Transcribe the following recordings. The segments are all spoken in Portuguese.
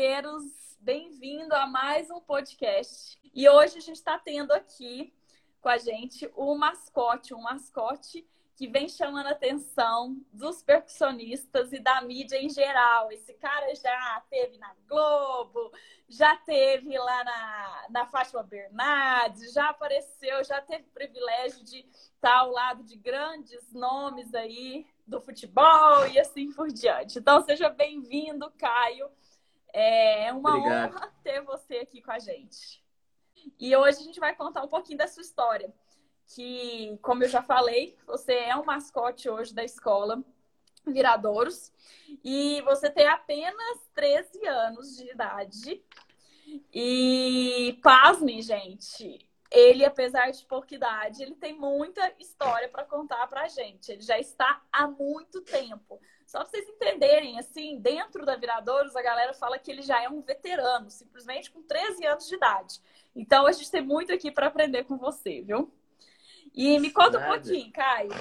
pipoqueiros, bem-vindo a mais um podcast. E hoje a gente está tendo aqui com a gente o mascote, um mascote que vem chamando a atenção dos percussionistas e da mídia em geral. Esse cara já teve na Globo, já teve lá na, na Fátima Bernardes, já apareceu, já teve o privilégio de estar ao lado de grandes nomes aí do futebol e assim por diante. Então, seja bem-vindo, Caio. É uma Obrigado. honra ter você aqui com a gente. E hoje a gente vai contar um pouquinho da sua história. Que, como eu já falei, você é um mascote hoje da escola Viradouros. E você tem apenas 13 anos de idade. E pasmem, gente, ele, apesar de pouca idade, ele tem muita história para contar para a gente. Ele já está há muito tempo. Só para vocês entenderem, assim, dentro da Viradouros, a galera fala que ele já é um veterano, simplesmente com 13 anos de idade. Então, a gente tem muito aqui para aprender com você, viu? E me conta Nada. um pouquinho, Caio.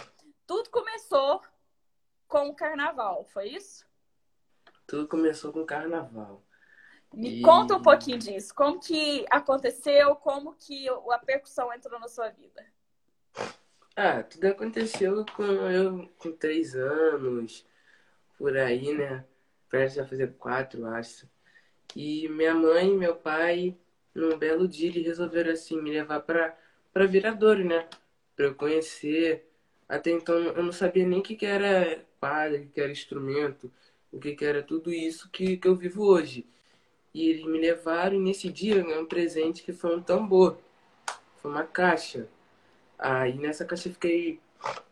Tudo começou com o carnaval, foi isso? Tudo começou com o carnaval. Me e... conta um pouquinho disso. Como que aconteceu? Como que a percussão entrou na sua vida? Ah, tudo aconteceu com eu com três anos, por aí, né? Parece a fazer quatro, acho. E minha mãe e meu pai, num belo dia, eles resolveram assim me levar para para Viradouro, né? Para eu conhecer. Até então eu não sabia nem o que, que era quadra, o que, que era instrumento, o que, que era tudo isso que, que eu vivo hoje. E eles me levaram e nesse dia eu ganhei um presente que foi um tambor. Foi uma caixa. Aí nessa caixa eu fiquei,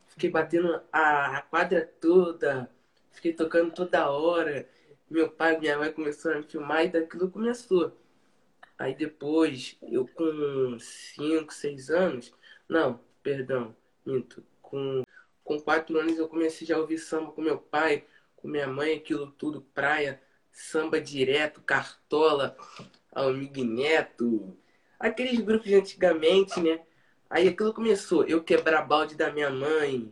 fiquei batendo a, a quadra toda, fiquei tocando toda hora. Meu pai minha mãe começaram a me filmar e daquilo começou. Aí depois, eu com 5, 6 anos, não, perdão, minto, com, com 4 anos eu comecei já a ouvir samba com meu pai, com minha mãe, aquilo tudo, praia Samba Direto, Cartola, Amigo Neto, aqueles grupos de antigamente, né? Aí aquilo começou, eu quebrar balde da minha mãe,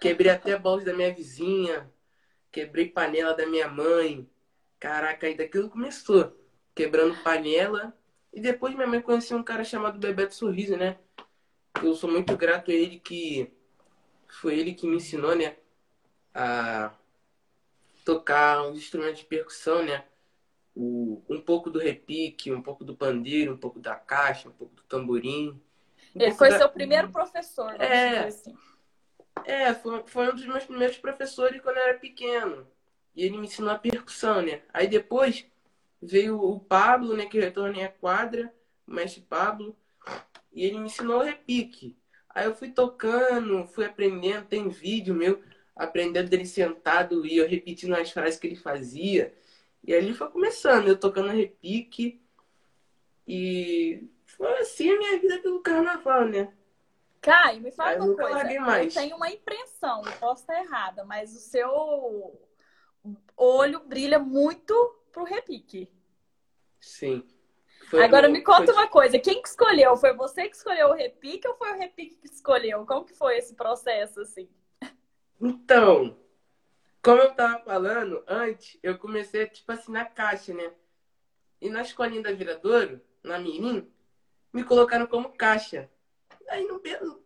quebrei até balde da minha vizinha, quebrei panela da minha mãe. Caraca, aí daquilo começou, quebrando panela. E depois minha mãe conheceu um cara chamado Bebeto Sorriso, né? Eu sou muito grato a ele que foi ele que me ensinou, né? A tocar uns instrumentos de percussão, né? O, um pouco do repique, um pouco do pandeiro, um pouco da caixa, um pouco do tamborim. Um Ele foi da... seu primeiro professor, é, assim. É, foi, foi um dos meus primeiros professores quando eu era pequeno. E ele me ensinou a percussão, né? Aí depois veio o Pablo, né? Que retornei à quadra, o mestre Pablo. E ele me ensinou o repique. Aí eu fui tocando, fui aprendendo, tem vídeo meu aprendendo dele sentado e eu repetindo as frases que ele fazia. E ali foi começando, eu tocando repique. E foi assim a minha vida pelo carnaval, né? Caio, me fala uma coisa. Mais. Eu tenho uma impressão, eu posso estar errada, mas o seu olho brilha muito pro repique. Sim. Foi Agora me conta foi... uma coisa, quem que escolheu? Foi você que escolheu o repique ou foi o repique que escolheu? Como que foi esse processo, assim? Então, como eu tava falando antes, eu comecei, tipo assim, na caixa, né? E na escolinha da Viradouro, na Mirim, me colocaram como caixa. Aí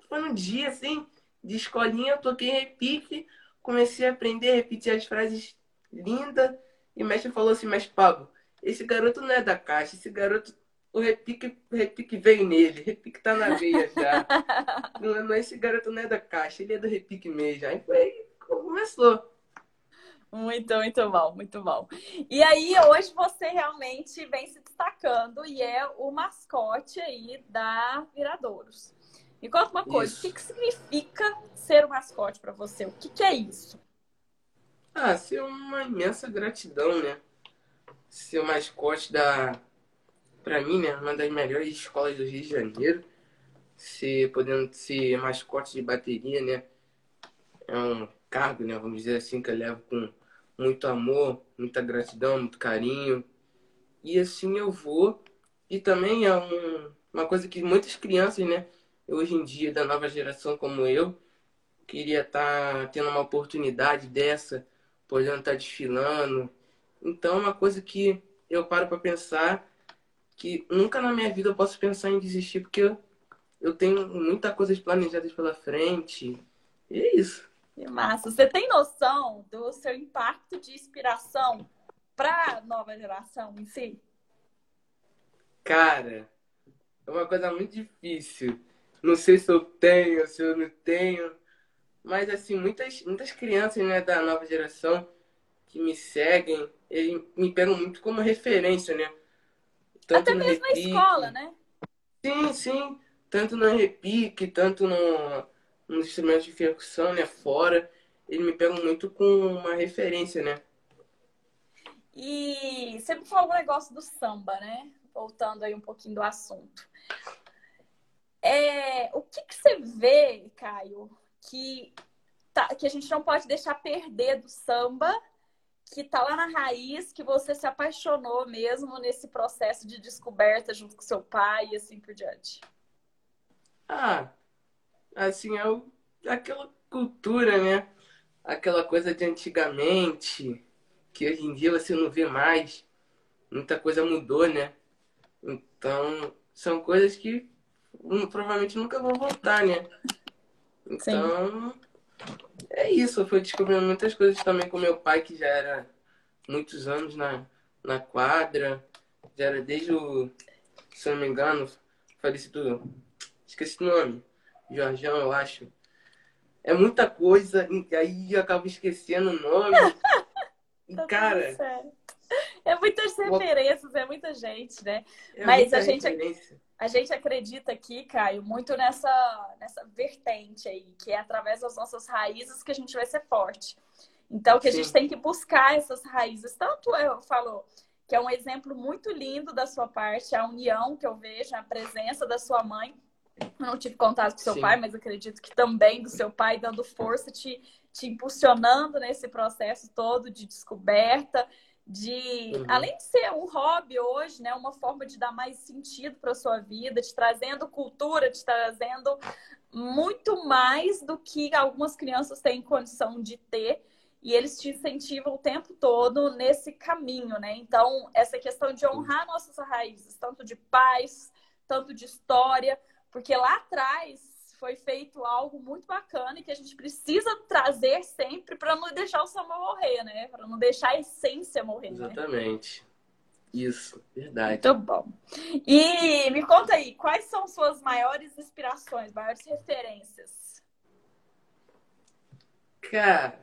foi num dia, assim, de escolinha, eu toquei repique, comecei a aprender repetir as frases lindas. E o mestre falou assim, mas Pablo, esse garoto não é da caixa, esse garoto o repique, o repique veio nele, o repique tá na veia já. não, não, esse garoto não é da caixa, ele é do repique mesmo. Aí foi, começou. Muito, muito bom, muito bom. E aí, hoje você realmente vem se destacando e é o mascote aí da Viradouros. Me conta uma coisa, isso. o que, que significa ser o mascote para você? O que, que é isso? Ah, ser uma imensa gratidão, né? Ser o mascote da, para mim, né, uma das melhores escolas do Rio de Janeiro. Se podendo ser mascote de bateria, né? É um cargo, né, vamos dizer assim, que eu levo com muito amor, muita gratidão, muito carinho. E assim eu vou. E também é um, uma coisa que muitas crianças, né, hoje em dia, da nova geração como eu, queria estar tá tendo uma oportunidade dessa, podendo estar tá desfilando. Então é uma coisa que eu paro para pensar que nunca na minha vida eu posso pensar em desistir, porque eu, eu tenho muita coisa planejadas pela frente. E é isso. Que massa. Você tem noção do seu impacto de inspiração para a nova geração em si? Cara, é uma coisa muito difícil. Não sei se eu tenho, se eu não tenho. Mas, assim, muitas, muitas crianças né, da nova geração que me seguem, eles me pegam muito como referência, né? Tanto Até mesmo repique, na escola, né? Sim, sim. Tanto no repique, tanto no, nos instrumentos de percussão, né? Fora. Eles me pegam muito com uma referência, né? E me falou um negócio do samba, né? Voltando aí um pouquinho do assunto. É, o que, que você vê, Caio, que, tá, que a gente não pode deixar perder do samba que tá lá na raiz, que você se apaixonou mesmo nesse processo de descoberta junto com seu pai e assim por diante? Ah, assim, é o, aquela cultura, né? Aquela coisa de antigamente, que hoje em dia você não vê mais. Muita coisa mudou, né? Então, são coisas que provavelmente nunca vão voltar, né? Então, Sim. é isso. Eu fui descobrindo muitas coisas também com meu pai, que já era muitos anos na, na quadra. Já era desde o, se não me engano, falecido. Esqueci o nome. Jorjão, eu acho. É muita coisa, e aí eu acabo esquecendo o nome. e, tá cara. É muitas referências, é muita gente, né? É Mas a gente. Referência a gente acredita aqui, Caio, muito nessa, nessa vertente aí, que é através das nossas raízes que a gente vai ser forte. Então, que a gente tem que buscar essas raízes. Tanto eu falo que é um exemplo muito lindo da sua parte, a união que eu vejo, a presença da sua mãe. Eu não tive contato com seu Sim. pai, mas acredito que também do seu pai dando força, te, te impulsionando nesse processo todo de descoberta de uhum. além de ser um hobby hoje, né, uma forma de dar mais sentido para sua vida, te trazendo cultura, te trazendo muito mais do que algumas crianças têm condição de ter e eles te incentivam o tempo todo nesse caminho, né? Então, essa questão de honrar nossas raízes, tanto de paz, tanto de história, porque lá atrás foi feito algo muito bacana e que a gente precisa trazer sempre para não deixar o samba morrer, né? Para não deixar a essência morrer. Né? Exatamente. Né? Isso, verdade. Muito bom. E me conta aí, quais são suas maiores inspirações, maiores referências? Cara,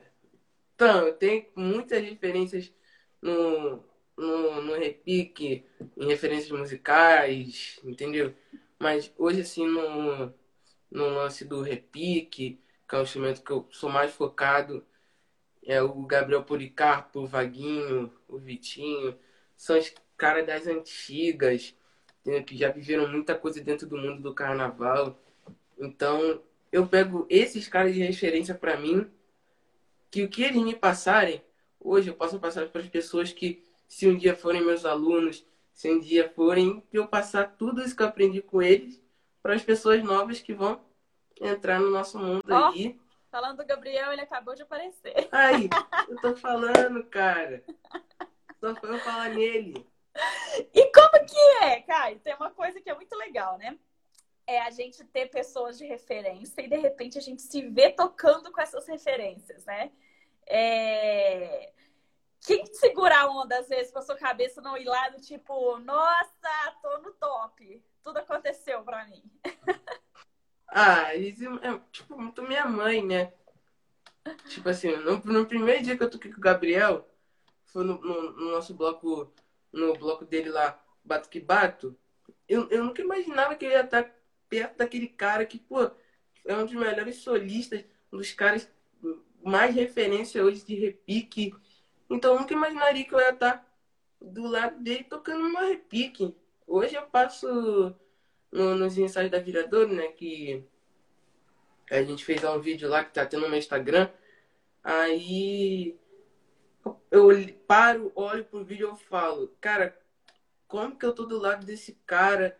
então, eu tenho muitas referências no, no, no repique, em referências musicais, entendeu? Mas hoje, assim, no, no lance do repique, que é um instrumento que eu sou mais focado. É o Gabriel Policarpo, o Vaguinho, o Vitinho. São os caras das antigas, que já viveram muita coisa dentro do mundo do carnaval. Então, eu pego esses caras de referência para mim, que o que eles me passarem, hoje eu posso passar para as pessoas que, se um dia forem meus alunos, se um dia forem, eu passar tudo isso que eu aprendi com eles para as pessoas novas que vão entrar no nosso mundo oh, aí. Falando do Gabriel, ele acabou de aparecer. Aí, eu tô falando, cara. Só foi eu falar nele. E como que é, Caio? Tem uma coisa que é muito legal, né? É a gente ter pessoas de referência e de repente a gente se vê tocando com essas referências, né? É... Quem segura a onda, às vezes, com a sua cabeça não ir lá do tipo, nossa, tô no top tudo aconteceu pra mim. ah, isso é tipo muito minha mãe, né? Tipo assim, no, no primeiro dia que eu toquei com o Gabriel, foi no, no, no nosso bloco, no bloco dele lá, Bato que Bato, eu, eu nunca imaginava que ele ia estar perto daquele cara que, pô, é um dos melhores solistas, um dos caras mais referência hoje de repique. Então eu nunca imaginaria que eu ia estar do lado dele tocando uma repique. Hoje eu passo no, nos ensaios da Viradora, né? Que a gente fez um vídeo lá que tá tendo no meu Instagram. Aí eu paro, olho pro vídeo e falo, cara, como que eu tô do lado desse cara,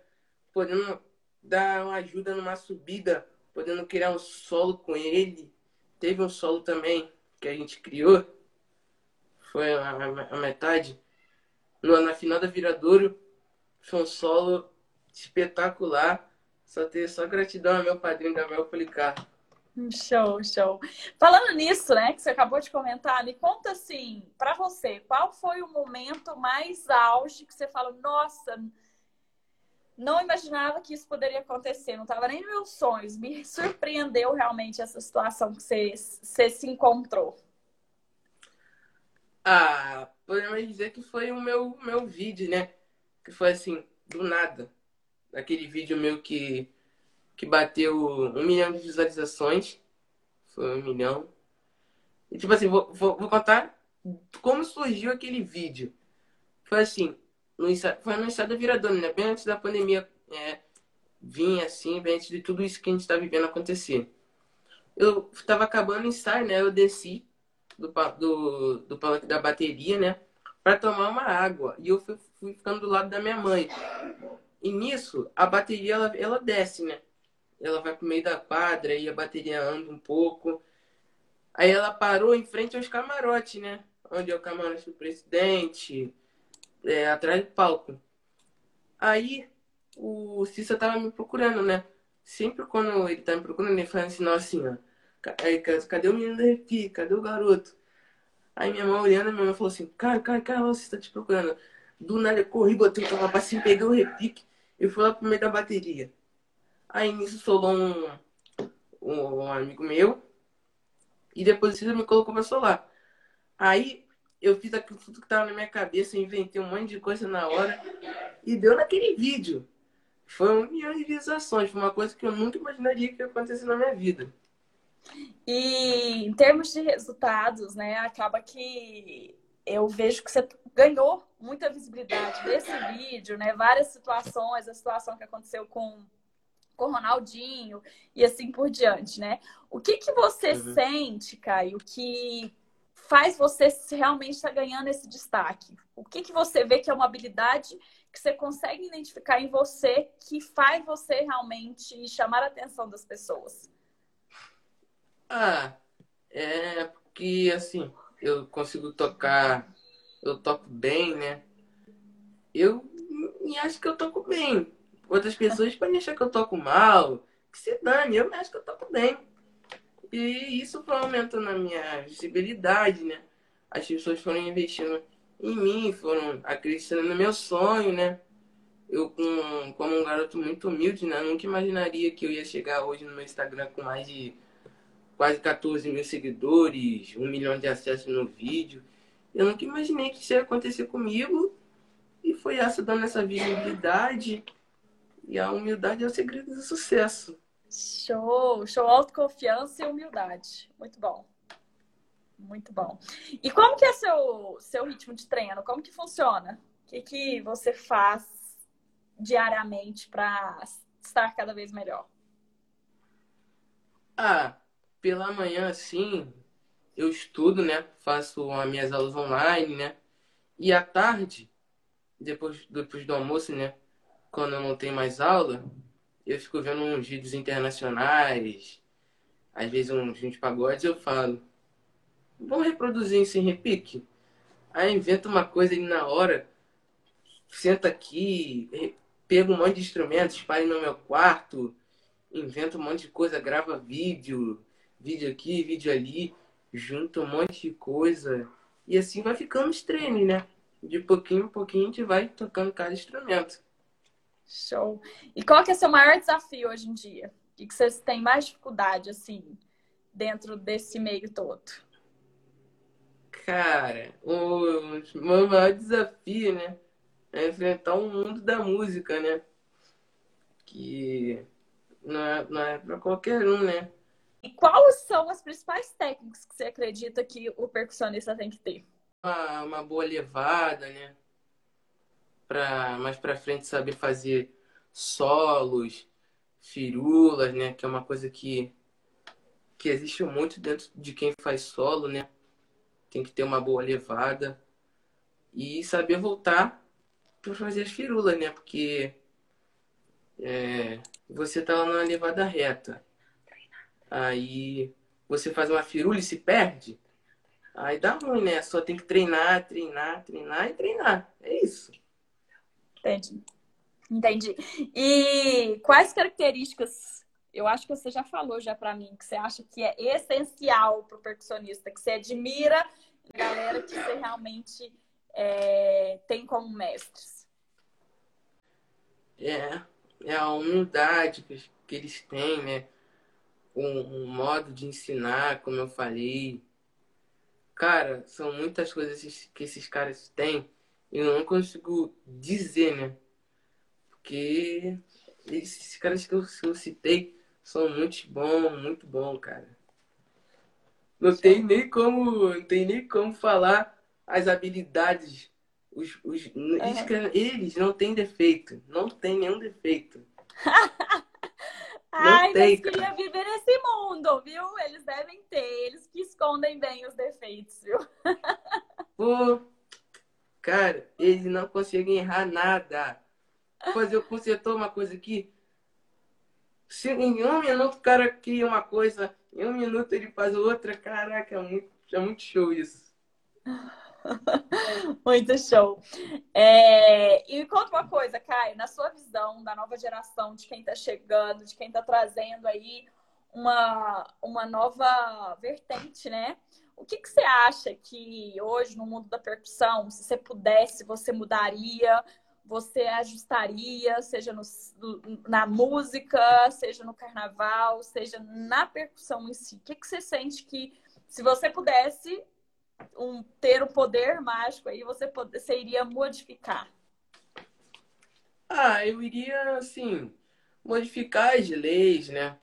podendo dar uma ajuda numa subida, podendo criar um solo com ele. Teve um solo também que a gente criou, foi a, a metade na final da Viradouro. Foi um solo espetacular. Só ter só gratidão ao meu padrinho Gabriel Policar. Show, show. Falando nisso, né, que você acabou de comentar, me conta assim, para você, qual foi o momento mais auge que você falou, nossa, não imaginava que isso poderia acontecer, não estava nem nos meus sonhos, me surpreendeu realmente essa situação que você, você se encontrou. Ah, podemos dizer que foi o meu, meu vídeo, né? Que foi assim, do nada. Aquele vídeo meu que que bateu um milhão de visualizações. Foi um milhão. E tipo assim, vou, vou, vou contar como surgiu aquele vídeo. Foi assim, no, foi no estado Viradona, né? Bem antes da pandemia é, vir assim, bem antes de tudo isso que a gente está vivendo acontecer. Eu estava acabando o ensaio, né? Eu desci do, do, do palanque da bateria, né? Para tomar uma água. E eu fui, fui, ficando do lado da minha mãe. E nisso, a bateria, ela, ela desce, né? ela vai pro meio da quadra e a bateria anda um pouco. Aí ela parou em frente aos camarotes, né? Onde é o camarote do presidente, é, atrás do palco. Aí o Cissa tava me procurando, né? Sempre quando ele tá me procurando, ele fala assim, nossa senhora, cadê o menino da repi? Cadê o garoto? Aí minha mãe olhando, minha mãe falou assim, cara, cara, cara, você tá te procurando. Do nada eu corri, botei o capacete, peguei o repique e fui lá pro meio da bateria. Aí nisso solou um, um, um amigo meu. E depois ele me colocou pra solar. Aí eu fiz aquilo tudo que tava na minha cabeça, inventei um monte de coisa na hora. E deu naquele vídeo. Foi um milhão de visualizações. Foi uma coisa que eu nunca imaginaria que ia acontecer na minha vida. E em termos de resultados, né? Acaba que eu vejo que você ganhou muita visibilidade desse vídeo, né? Várias situações, a situação que aconteceu com com o Ronaldinho e assim por diante, né? O que que você uhum. sente, Caio, que faz você realmente estar tá ganhando esse destaque? O que que você vê que é uma habilidade que você consegue identificar em você que faz você realmente chamar a atenção das pessoas? Ah, é porque assim, eu consigo tocar, eu toco bem, né? Eu acho que eu toco bem. Outras pessoas podem achar que eu toco mal, que se dane, eu acho que eu toco bem. E isso foi aumentando a minha visibilidade, né? As pessoas foram investindo em mim, foram acreditando no meu sonho, né? Eu, com, como um garoto muito humilde, né? nunca imaginaria que eu ia chegar hoje no meu Instagram com mais de quase 14 mil seguidores, um milhão de acessos no vídeo. Eu nunca imaginei que isso ia acontecer comigo. E foi essa dando essa visibilidade e a humildade é o segredo do sucesso. Show, show, autoconfiança e humildade. Muito bom. Muito bom. E como que é seu seu ritmo de treino? Como que funciona? O que, que você faz diariamente para estar cada vez melhor? Ah, pela manhã, sim, eu estudo, né? Faço as minhas aulas online, né? E à tarde, depois, depois do almoço, né? quando eu não tenho mais aula, eu fico vendo uns vídeos internacionais, às vezes uns, uns pagodes, eu falo, vamos reproduzir isso em repique? Aí inventa uma coisa ali na hora, senta aqui, pega um monte de instrumentos, espalha no meu quarto, inventa um monte de coisa, grava vídeo, vídeo aqui, vídeo ali, junta um monte de coisa. E assim vai ficando os treinos, né? De pouquinho em pouquinho a gente vai tocando cada instrumento. Show. E qual que é o seu maior desafio hoje em dia? O que vocês têm mais dificuldade, assim, dentro desse meio todo? Cara, o meu maior desafio, né? É enfrentar o um mundo da música, né? Que não é, não é pra qualquer um, né? E quais são as principais técnicas que você acredita que o percussionista tem que ter? Uma, uma boa levada, né? para mais para frente saber fazer solos, firulas, né? Que é uma coisa que, que existe muito dentro de quem faz solo, né? Tem que ter uma boa levada e saber voltar para fazer as firulas, né? Porque é, você tá lá na levada reta, aí você faz uma firula e se perde, Aí dá ruim, né? Só tem que treinar, treinar, treinar e treinar. É isso. Entendi. Entendi. E quais características, eu acho que você já falou já para mim, que você acha que é essencial para o percussionista, que você admira a galera que você realmente é, tem como mestres? É, é a humildade que, que eles têm, né? Um, um modo de ensinar, como eu falei. Cara, são muitas coisas que esses caras têm e eu não consigo dizer, né? Porque esses caras que eu, que eu citei são muito bons, muito bom, cara. Não tem nem como, não tem nem como falar as habilidades. Os, os, é. Eles não têm defeito. Não tem nenhum defeito. Ai, tem, mas queria viver nesse mundo, viu? Eles devem ter, eles que escondem bem os defeitos, viu? Pô, cara, eles não conseguem errar nada. Fazer o consertou uma coisa aqui. Se em um minuto o cara cria uma coisa, em um minuto ele faz outra. Caraca, é muito, é muito show isso. Muito show. É... E conta uma coisa, Caio, na sua visão da nova geração, de quem está chegando, de quem está trazendo aí uma, uma nova vertente, né? O que, que você acha que hoje, no mundo da percussão, se você pudesse, você mudaria? Você ajustaria, seja no, na música, seja no carnaval, seja na percussão em si? O que, que você sente que, se você pudesse, um, ter o um poder mágico aí, você, poder, você iria modificar? Ah, eu iria, assim, modificar as leis, né?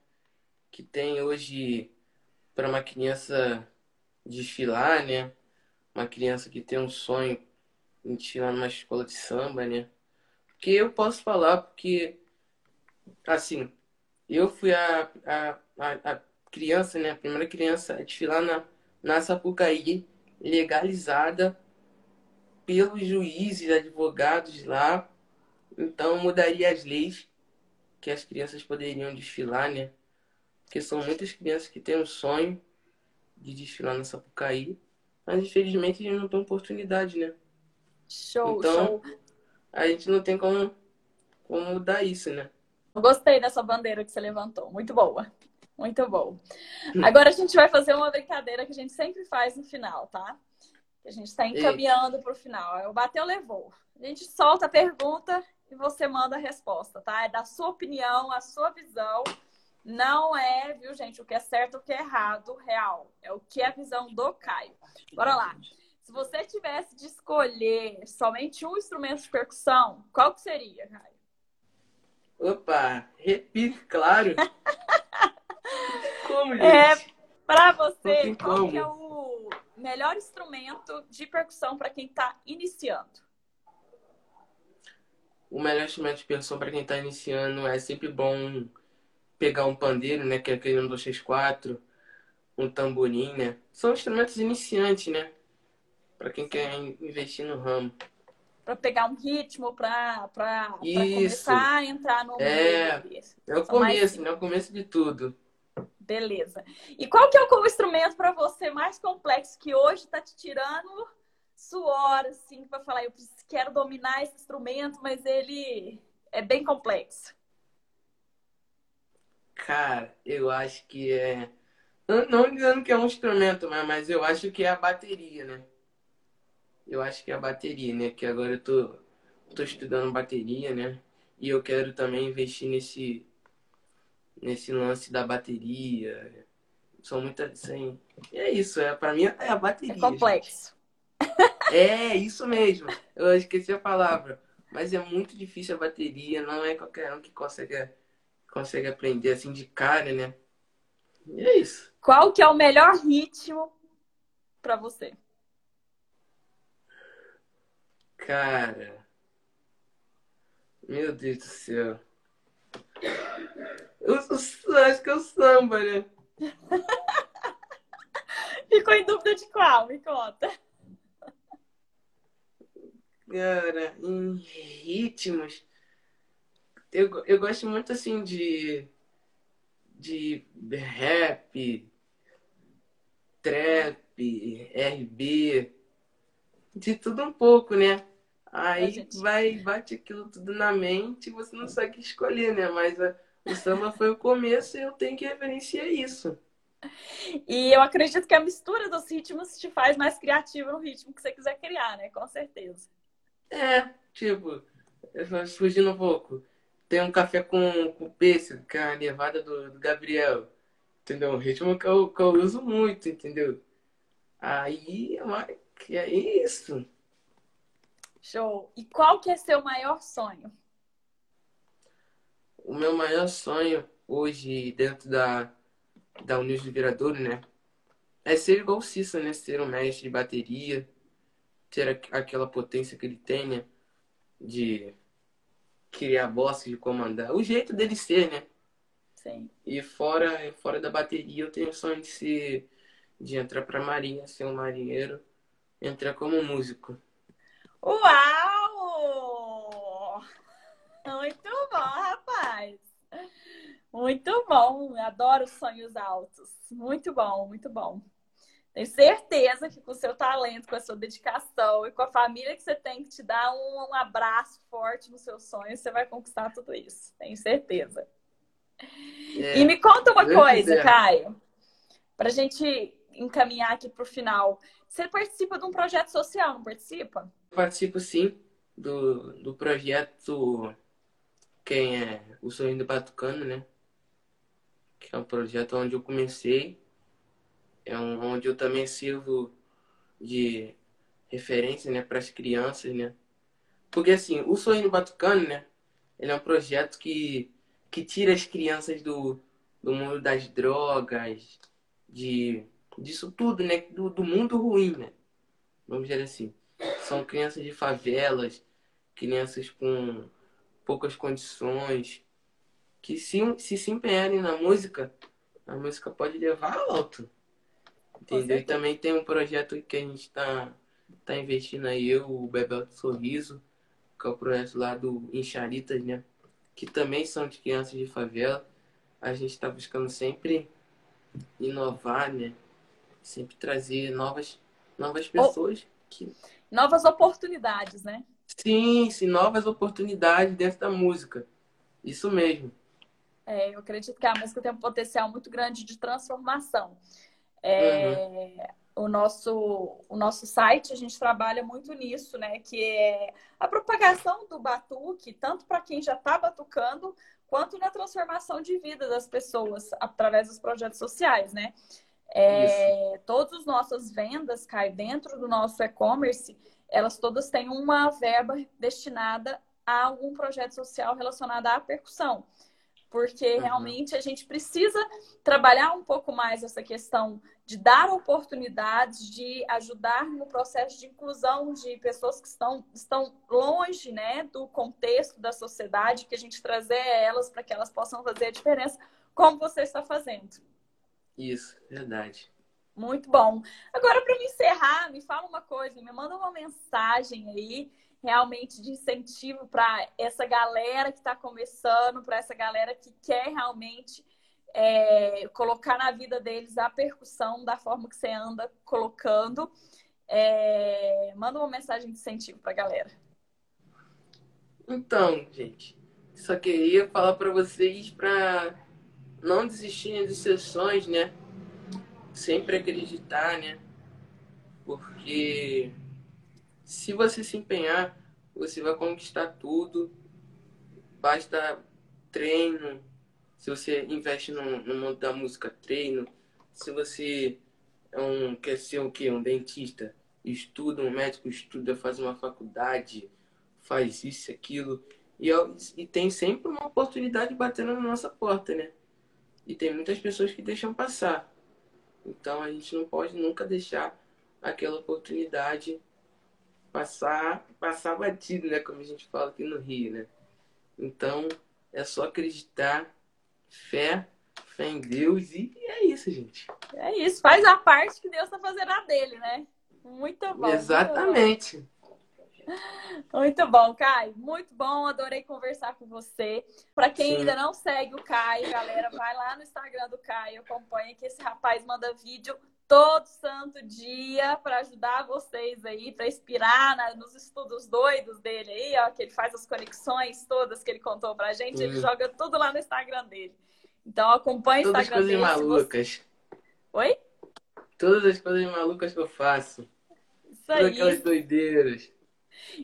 Que tem hoje para uma criança desfilar, né? Uma criança que tem um sonho em desfilar numa escola de samba, né? Porque eu posso falar, porque, assim, eu fui a, a, a, a criança, né? A primeira criança a desfilar na, na Sapucaí legalizada pelos juízes, advogados lá. Então mudaria as leis que as crianças poderiam desfilar, né? Porque são muitas crianças que têm um sonho de desfilar na Sapucaí, mas infelizmente eles não têm oportunidade, né? Show, então, show. A gente não tem como, como mudar isso, né? Gostei dessa bandeira que você levantou. Muito boa. Muito bom. Agora a gente vai fazer uma brincadeira que a gente sempre faz no final, tá? A gente está encaminhando para o final. É o bateu, levou. A gente solta a pergunta e você manda a resposta, tá? É da sua opinião, a sua visão. Não é, viu, gente, o que é certo, o que é errado, real. É o que é a visão do Caio. Bora lá. Se você tivesse de escolher somente um instrumento de percussão, qual que seria, Caio? Opa, repito, claro. como, gente? É, para você, qual é o melhor instrumento de percussão para quem está iniciando? O melhor instrumento de percussão para quem está iniciando é sempre bom pegar um pandeiro, né? Que é aquele 1, 2, 3, 4. Um tamborim, né? São instrumentos iniciantes, né? Para quem quer investir no ramo. Para pegar um ritmo, para começar a entrar no é. É o começo, né? É o começo de tudo. Beleza. E qual que é o instrumento para você mais complexo que hoje está te tirando suor, assim, para falar, eu quero dominar esse instrumento, mas ele é bem complexo? Cara, eu acho que é. Não, dizendo que é um instrumento, mas eu acho que é a bateria, né? Eu acho que é a bateria, né? Que agora eu tô, tô estudando bateria, né? E eu quero também investir nesse nesse lance da bateria. São muitas. Assim, é isso, é, pra mim é a bateria. É complexo. Gente. É, isso mesmo. Eu esqueci a palavra. Mas é muito difícil a bateria, não é qualquer um que consegue, consegue aprender assim de cara, né? E é isso. Qual que é o melhor ritmo para você? Cara. Meu Deus do céu. Eu acho que é o samba, né? Ficou em dúvida de qual? Me conta. Cara, em ritmos. Eu, eu gosto muito assim de. de rap, trap, rap, RB, de tudo um pouco, né? Aí gente... vai, bate aquilo tudo na mente e você não sabe o que escolher, né? Mas a, o samba foi o começo e eu tenho que referenciar isso. E eu acredito que a mistura dos ritmos te faz mais criativo no ritmo que você quiser criar, né? Com certeza. É, tipo, fugindo um pouco. Tem um café com, com pêssego, que é a nevada do, do Gabriel. Entendeu? Um ritmo que eu, que eu uso muito, entendeu? Aí, que é isso. Show. E qual que é seu maior sonho? O meu maior sonho hoje, dentro da, da União de Viradouro, né? É ser igual o Cissa, né? Ser um mestre de bateria, ter aquela potência que ele tem, né? De criar boss, de comandar. O jeito dele ser, né? Sim. E fora, fora da bateria, eu tenho o sonho de ser, de entrar pra marinha, ser um marinheiro, entrar como músico. Uau! Muito bom, rapaz! Muito bom, adoro sonhos altos. Muito bom, muito bom. Tenho certeza que com o seu talento, com a sua dedicação e com a família que você tem que te dar um, um abraço forte nos seus sonhos, você vai conquistar tudo isso. Tenho certeza. É, e me conta uma coisa, quiser. Caio, para a gente encaminhar aqui para o final. Você participa de um projeto social, não participa? Participo sim do, do projeto Quem é o Sonho do Batucano, né? Que é um projeto onde eu comecei é um, onde eu também sirvo de referência, né, para as crianças, né? Porque assim, o Sorrindo Batucano, né, ele é um projeto que que tira as crianças do, do mundo das drogas, de disso tudo, né, do, do mundo ruim, né? Vamos dizer assim. São crianças de favelas, crianças com poucas condições, que se, se se empenharem na música, a música pode levar alto. Entendeu? E também tem um projeto que a gente está tá investindo aí, eu, o Bebel do Sorriso, que é o projeto lá do Enxaritas, né? Que também são de crianças de favela. A gente está buscando sempre inovar, né? Sempre trazer novas, novas pessoas. Que... Novas oportunidades, né? Sim, sim, novas oportunidades dentro da música. Isso mesmo. É, eu acredito que a música tem um potencial muito grande de transformação. É, uhum. o, nosso, o nosso site, a gente trabalha muito nisso, né? Que é a propagação do batuque, tanto para quem já está batucando, quanto na transformação de vida das pessoas através dos projetos sociais, né? É, todas as nossas vendas, Caio, dentro do nosso e-commerce, elas todas têm uma verba destinada a algum projeto social relacionado à percussão porque uhum. realmente a gente precisa trabalhar um pouco mais essa questão de dar oportunidades, de ajudar no processo de inclusão de pessoas que estão, estão longe né, do contexto da sociedade, que a gente trazer elas para que elas possam fazer a diferença, como você está fazendo. Isso, verdade. Muito bom. Agora, para me encerrar, me fala uma coisa, me manda uma mensagem aí realmente de incentivo para essa galera que está começando, para essa galera que quer realmente é, colocar na vida deles a percussão da forma que você anda colocando. É, manda uma mensagem de incentivo para a galera. Então, gente, só queria falar para vocês para não desistirem dos seus sonhos, né? Sempre acreditar, né? Porque se você se empenhar, você vai conquistar tudo. Basta treino. Se você investe no, no mundo da música, treino. Se você é um, quer ser o quê? Um dentista, estuda, um médico estuda, faz uma faculdade, faz isso, aquilo. E, e tem sempre uma oportunidade batendo na nossa porta, né? E tem muitas pessoas que deixam passar. Então a gente não pode nunca deixar aquela oportunidade passar, passar batido, né? Como a gente fala aqui no Rio, né? Então, é só acreditar, fé, fé em Deus e é isso, gente. É isso, faz a parte que Deus tá fazendo a dele, né? Muito bom. Exatamente. Muito bom. Muito bom, Caio. Muito bom, adorei conversar com você. Para quem Sim. ainda não segue o Caio, galera, vai lá no Instagram do Caio, acompanha que esse rapaz manda vídeo todo santo dia para ajudar vocês aí, para inspirar na, nos estudos doidos dele aí, ó, que ele faz as conexões todas que ele contou pra gente, ele joga tudo lá no Instagram dele. Então acompanhe o Instagram dele. Todas as coisas malucas. Você... Oi? Todas as coisas malucas que eu faço. Isso aí. Todas aquelas doideiras.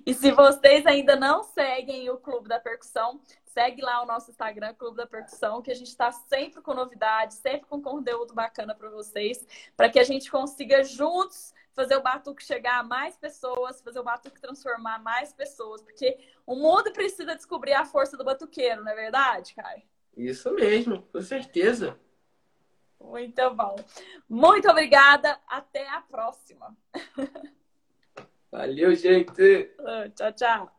E se vocês ainda não seguem o Clube da Percussão, segue lá o nosso Instagram, Clube da Percussão, que a gente está sempre com novidades, sempre com conteúdo bacana para vocês, para que a gente consiga juntos fazer o batuque chegar a mais pessoas, fazer o batuque transformar mais pessoas, porque o mundo precisa descobrir a força do batuqueiro, não é verdade, Caio? Isso mesmo, com certeza. Muito bom. Muito obrigada. Até a próxima. Valeu, gente. Tchau, tchau.